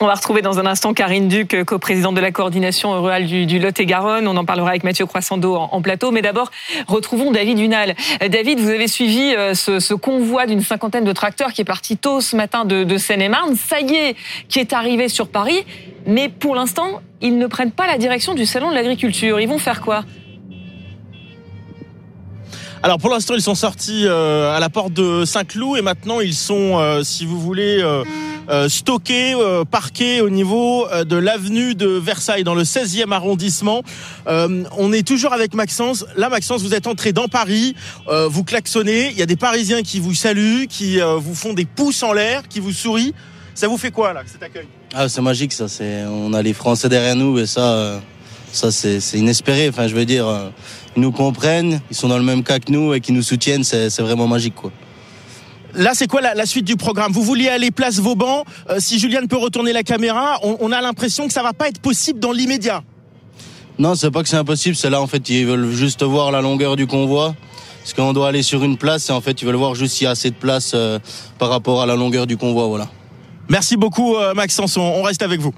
On va retrouver dans un instant Karine Duc, co-présidente de la coordination rurale du, Lot-et-Garonne. On en parlera avec Mathieu Croissando en, plateau. Mais d'abord, retrouvons David Hunal. David, vous avez suivi euh, ce, convoi d'une cinquantaine de tracteurs qui est parti tôt ce matin de, de Seine-et-Marne. Ça y est, qui est arrivé sur Paris. Mais pour l'instant, ils ne prennent pas la direction du Salon de l'agriculture. Ils vont faire quoi? Alors pour l'instant, ils sont sortis euh, à la porte de Saint-Cloud et maintenant ils sont, euh, si vous voulez, euh, stockés, parqués au niveau de l'avenue de Versailles dans le 16e arrondissement. on est toujours avec Maxence. Là, Maxence, vous êtes entré dans Paris, vous klaxonnez. Il y a des Parisiens qui vous saluent, qui vous font des pouces en l'air, qui vous sourient. Ça vous fait quoi là, cet accueil? Ah, c'est magique ça. C'est, on a les Français derrière nous et ça, ça c'est, inespéré. Enfin, je veux dire ils nous comprennent, ils sont dans le même cas que nous et qui nous soutiennent, c'est vraiment magique quoi. Là, c'est quoi la, suite du programme? Vous vouliez aller place Vauban. Euh, si Julien peut retourner la caméra, on, a l'impression que ça va pas être possible dans l'immédiat. Non, c'est pas que c'est impossible. C'est là, en fait, ils veulent juste voir la longueur du convoi. Parce qu'on doit aller sur une place et en fait, ils veulent voir juste s'il y a assez de place euh, par rapport à la longueur du convoi. Voilà. Merci beaucoup, euh, Maxence. On reste avec vous.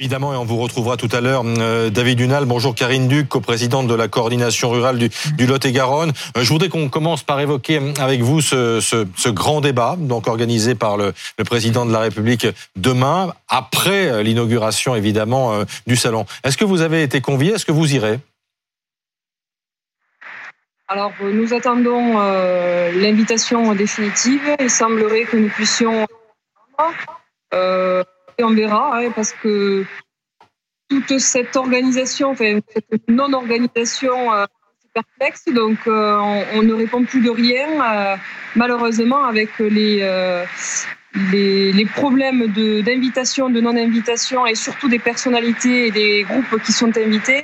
Évidemment, et on vous retrouvera tout à l'heure. Euh, David Dunal, bonjour Karine Duc, coprésidente de la coordination rurale du, Lot-et-Garonne. Euh, je voudrais qu'on commence par évoquer avec vous ce, grand débat, donc organisé par le, le, président de la République demain, après euh, l'inauguration évidemment du salon. Est-ce que vous avez été convié? Est-ce que vous irez? Alors, nous attendons l'invitation définitive. Il semblerait que nous puissions on verra, hein, parce que toute cette organisation, enfin, cette non-organisation, euh, c'est perplexe, donc euh, on, ne répond plus de rien, euh, malheureusement, avec les, les, les, problèmes d'invitation, de, non-invitation, et surtout des personnalités et des groupes qui sont invités.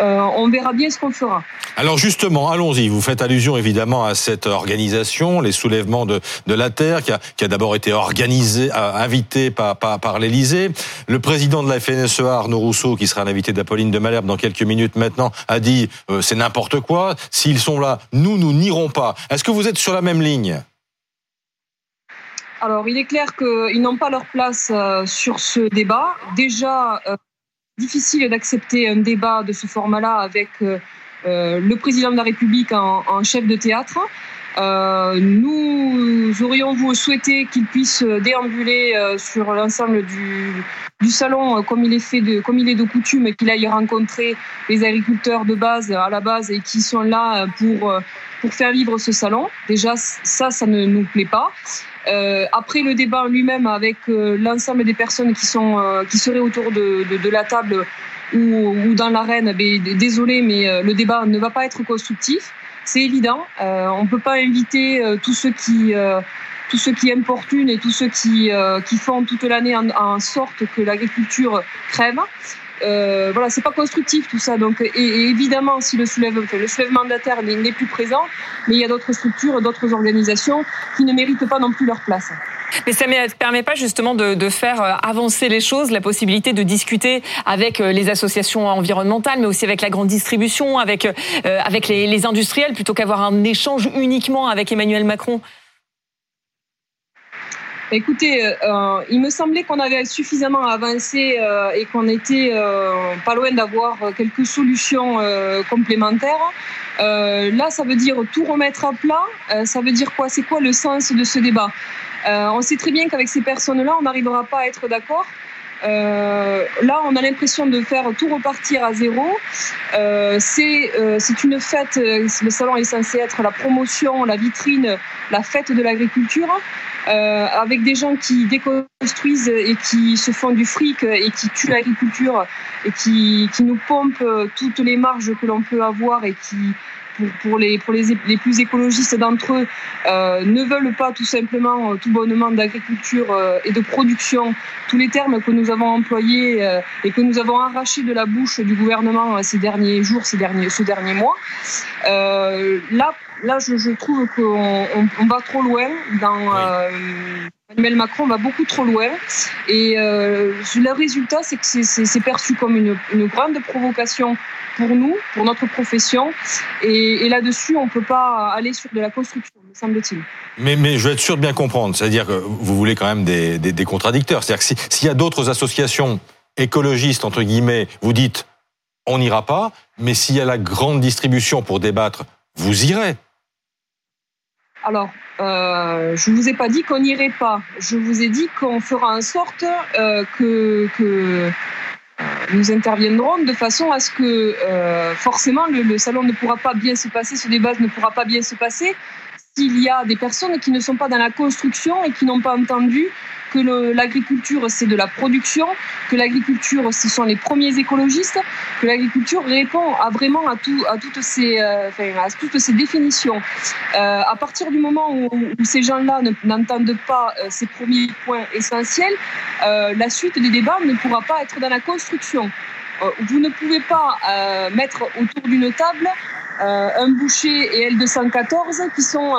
Euh, on verra bien ce qu'on fera. Alors justement, allons-y. Vous faites allusion évidemment à cette organisation, les soulèvements de, de la terre, qui a, qui a d'abord été organisé, euh, invité par, par, par l'Élysée. Le président de la FNSEA, Arnaud Rousseau, qui sera un invité d'Apolline de Malherbe dans quelques minutes maintenant, a dit euh, c'est n'importe quoi. S'ils sont là, nous, nous n'irons pas. Est-ce que vous êtes sur la même ligne? Alors, il est clair qu'ils n'ont pas leur place sur ce débat. Déjà, difficile d'accepter un débat de ce format-là avec euh, euh, le président de la République en, chef de théâtre. Euh, nous aurions souhaité qu'il puisse déambuler sur l'ensemble du, salon comme il est fait de, comme il est de coutume, qu'il aille rencontrer les agriculteurs de base à la base et qui sont là pour pour faire vivre ce salon. Déjà, ça, ça ne nous plaît pas. Euh, après le débat lui-même avec euh, l'ensemble des personnes qui euh, seraient autour de, la table ou, dans l'arène, ben, désolé, mais le débat ne va pas être constructif. C'est évident. on ne peut pas inviter tous ceux qui tous importunent et tous ceux qui, font toute l'année en, sorte que l'agriculture crève. Euh, voilà, c'est pas constructif tout ça. Donc, et, évidemment, si le soulèvement, le soulèvement de n'est plus présent, mais il y a d'autres structures, d'autres organisations qui ne méritent pas non plus leur place. Mais ça ne permet pas justement de, faire euh, avancer les choses, la possibilité de discuter avec euh, les associations environnementales, mais aussi avec la grande distribution, avec, euh, avec les industriels, plutôt qu'avoir un échange uniquement avec Emmanuel Macron. Écoutez, euh, il me semblait qu'on avait suffisamment avancé euh, et qu'on était euh, pas loin d'avoir quelques solutions euh, complémentaires. Euh, là, ça veut dire tout remettre à plat. ça veut dire quoi? C'est quoi le sens de ce débat? On sait très bien qu'avec ces personnes-là, on n'arrivera pas à être d'accord. Euh, là, on a l'impression de faire tout repartir à zéro. Euh, c'est c'est une fête. Le salon est censé être la promotion, la vitrine, la fête de l'agriculture. Euh, avec des gens qui déconstruisent et qui se font du fric et qui tuent l'agriculture et qui, qui nous pompent toutes les marges que l'on peut avoir et qui, pour, les, les, plus écologistes d'entre eux, euh, ne veulent pas tout simplement, euh, tout bonnement d'agriculture euh, et de production, tous les termes que nous avons employés et que nous avons arrachés de la bouche du gouvernement ces derniers jours, ces derniers, ce dernier mois. là, là, je, je trouve qu'on on, va trop loin dans. Emmanuel Macron va beaucoup trop loin et euh, le résultat, c'est que c'est perçu comme une, une, grande provocation pour nous, pour notre profession. Et, et là-dessus, on ne peut pas aller sur de la construction. semble-t-il. Mais, mais je veux être sûr de bien comprendre. C'est-à-dire que vous voulez quand même des, des, des contradicteurs. C'est-à-dire que s'il y a d'autres associations écologistes, entre guillemets, vous dites on n'ira pas, mais s'il y a la grande distribution pour débattre, vous irez. Alors, euh, je ne vous ai pas dit qu'on n'irait pas. Je vous ai dit qu'on fera en sorte euh, que, que euh, nous interviendrons de façon à ce que forcément le, salon ne pourra pas bien se passer, ce débat ne pourra pas bien se passer s'il y a des personnes qui ne sont pas dans la construction et qui n'ont pas entendu que l'agriculture c'est de la production, que l'agriculture ce sont les premiers écologistes, que l'agriculture répond à vraiment à, tout, à, toutes, ces, euh, à toutes ces définitions. Euh, à partir du moment où, ces gens-là n'entendent pas euh, ces premiers points essentiels, la suite des débats ne pourra pas être dans la construction. Vous ne pouvez pas mettre autour d'une table un boucher et L214 qui sont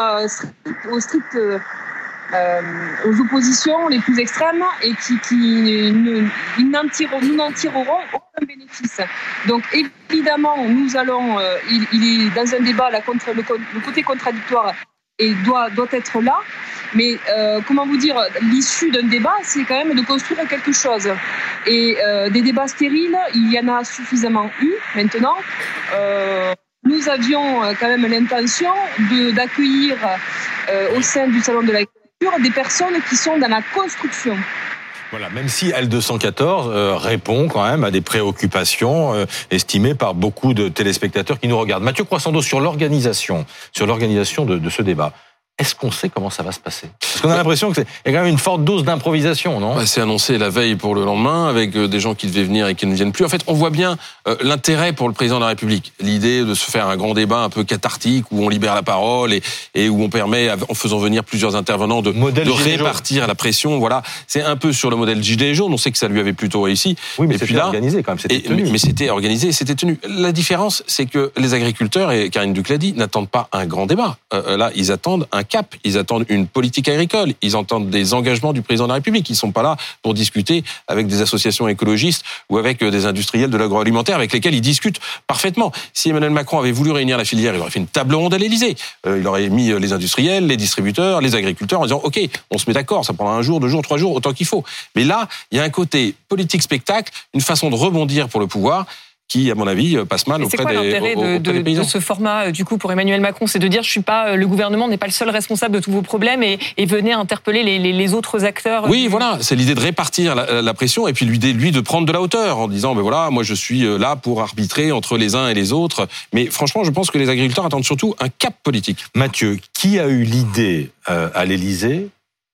au strict aux oppositions les plus extrêmes et qui, qui ne, tireront, nous n'en tirerons aucun bénéfice. Donc évidemment, nous allons, euh, il, il, est dans un débat, la contre, le, le, côté contradictoire et doit, doit être là. Mais euh, comment vous dire, l'issue d'un débat, c'est quand même de construire quelque chose. Et euh, des débats stériles, il y en a suffisamment eu maintenant. Euh, nous avions quand même l'intention d'accueillir euh, au sein du salon de la des personnes qui sont dans la construction. Voilà, même si L214 euh, répond quand même à des préoccupations euh, estimées par beaucoup de téléspectateurs qui nous regardent. Mathieu Croissando, sur l'organisation, sur l'organisation de, de ce débat, est-ce qu'on sait comment ça va se passer? Parce qu'on a l'impression qu'il y a quand même une forte dose d'improvisation, non? Bah, C'est annoncé la veille pour le lendemain, avec euh, des gens qui devaient venir et qui ne viennent plus. En fait, on voit bien euh, l'intérêt pour le président de la République, l'idée de se faire un grand débat un peu cathartique où on libère la parole et, et où on permet, en faisant venir plusieurs intervenants, de, de répartir la pression. Voilà, c'est un peu sur le modèle gilet jaune. On sait que ça lui avait plutôt réussi. Oui, mais c'était organisé quand même. Et, tenu. Mais c'était organisé, c'était tenu. La différence, c'est que les agriculteurs et Karine Duc l'a dit, n'attendent pas un grand débat. Euh, là, ils attendent un cap. Ils attendent une politique agricole. Ils entendent des engagements du président de la République. Ils sont pas là pour discuter avec des associations écologistes ou avec des industriels de l'agroalimentaire avec lesquels ils discutent parfaitement. Si Emmanuel Macron avait voulu réunir la filière, il aurait fait une table ronde à l'Élysée. Euh, il aurait mis les industriels, les distributeurs, les agriculteurs en disant OK, on se met d'accord, ça prendra un jour, deux jours, trois jours, autant qu'il faut. Mais là, il y a un côté politique spectacle, une façon de rebondir pour le pouvoir qui, à mon avis, passe mal auprès, quoi, des, de, de, des paysans. de ce format, euh, du coup, pour Emmanuel Macron, c'est de dire, je suis pas, le gouvernement n'est pas le seul responsable de tous vos problèmes et, et venez interpeller les, les, les, autres acteurs. Oui, voilà, c'est l'idée de répartir la, la, pression et puis lui, lui de prendre de la hauteur en disant, ben voilà, moi je suis euh, là pour arbitrer entre les uns et les autres. Mais franchement, je pense que les agriculteurs attendent surtout un cap politique. Mathieu, qui a eu l'idée euh, à l'Élysée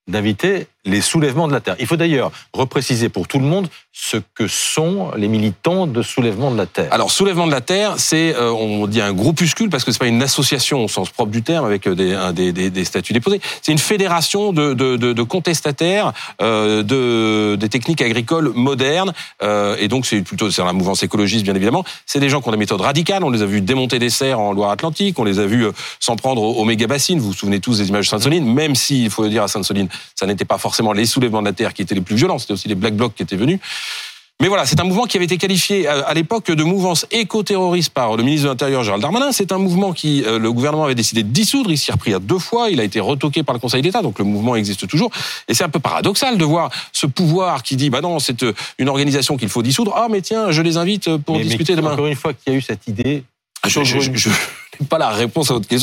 d'inviter les soulèvements de la terre. Il faut d'ailleurs repréciser pour tout le monde ce que sont les militants de soulèvement de la terre. Alors soulèvement de la terre, c'est euh, on dit un groupuscule parce que c'est pas une association au sens propre du terme avec des, un, des, des, des, statuts déposés. C'est une fédération de, de, contestataires euh, de des techniques agricoles modernes euh, et donc c'est plutôt c'est la mouvance écologiste bien évidemment. C'est des gens qui ont des méthodes radicales. On les a vus démonter des serres en Loire-Atlantique. On les a vus s'en prendre aux, aux méga bassines. Vous vous souvenez tous des images de Sainte-Soline, même si il faut le dire à Sainte-Soline, ça n'était pas forcément les soulèvements de la terre qui étaient les plus violents. C'était aussi les Black Blocs qui étaient venus. Mais voilà, c'est un mouvement qui avait été qualifié à l'époque de mouvance éco-terroriste par le ministre de l'Intérieur Gérald Darmanin. C'est un mouvement qui euh, le gouvernement avait décidé de dissoudre. Il s'y est repris à deux fois. Il a été retoqué par le Conseil d'État, donc le mouvement existe toujours. Et c'est un peu paradoxal de voir ce pouvoir qui dit bah non, c'est euh, une organisation qu'il faut dissoudre. Ah mais tiens, je les invite pour mais, discuter mais demain. Encore une fois, qu'il y a eu cette idée. Je n'ai pas la réponse à votre question.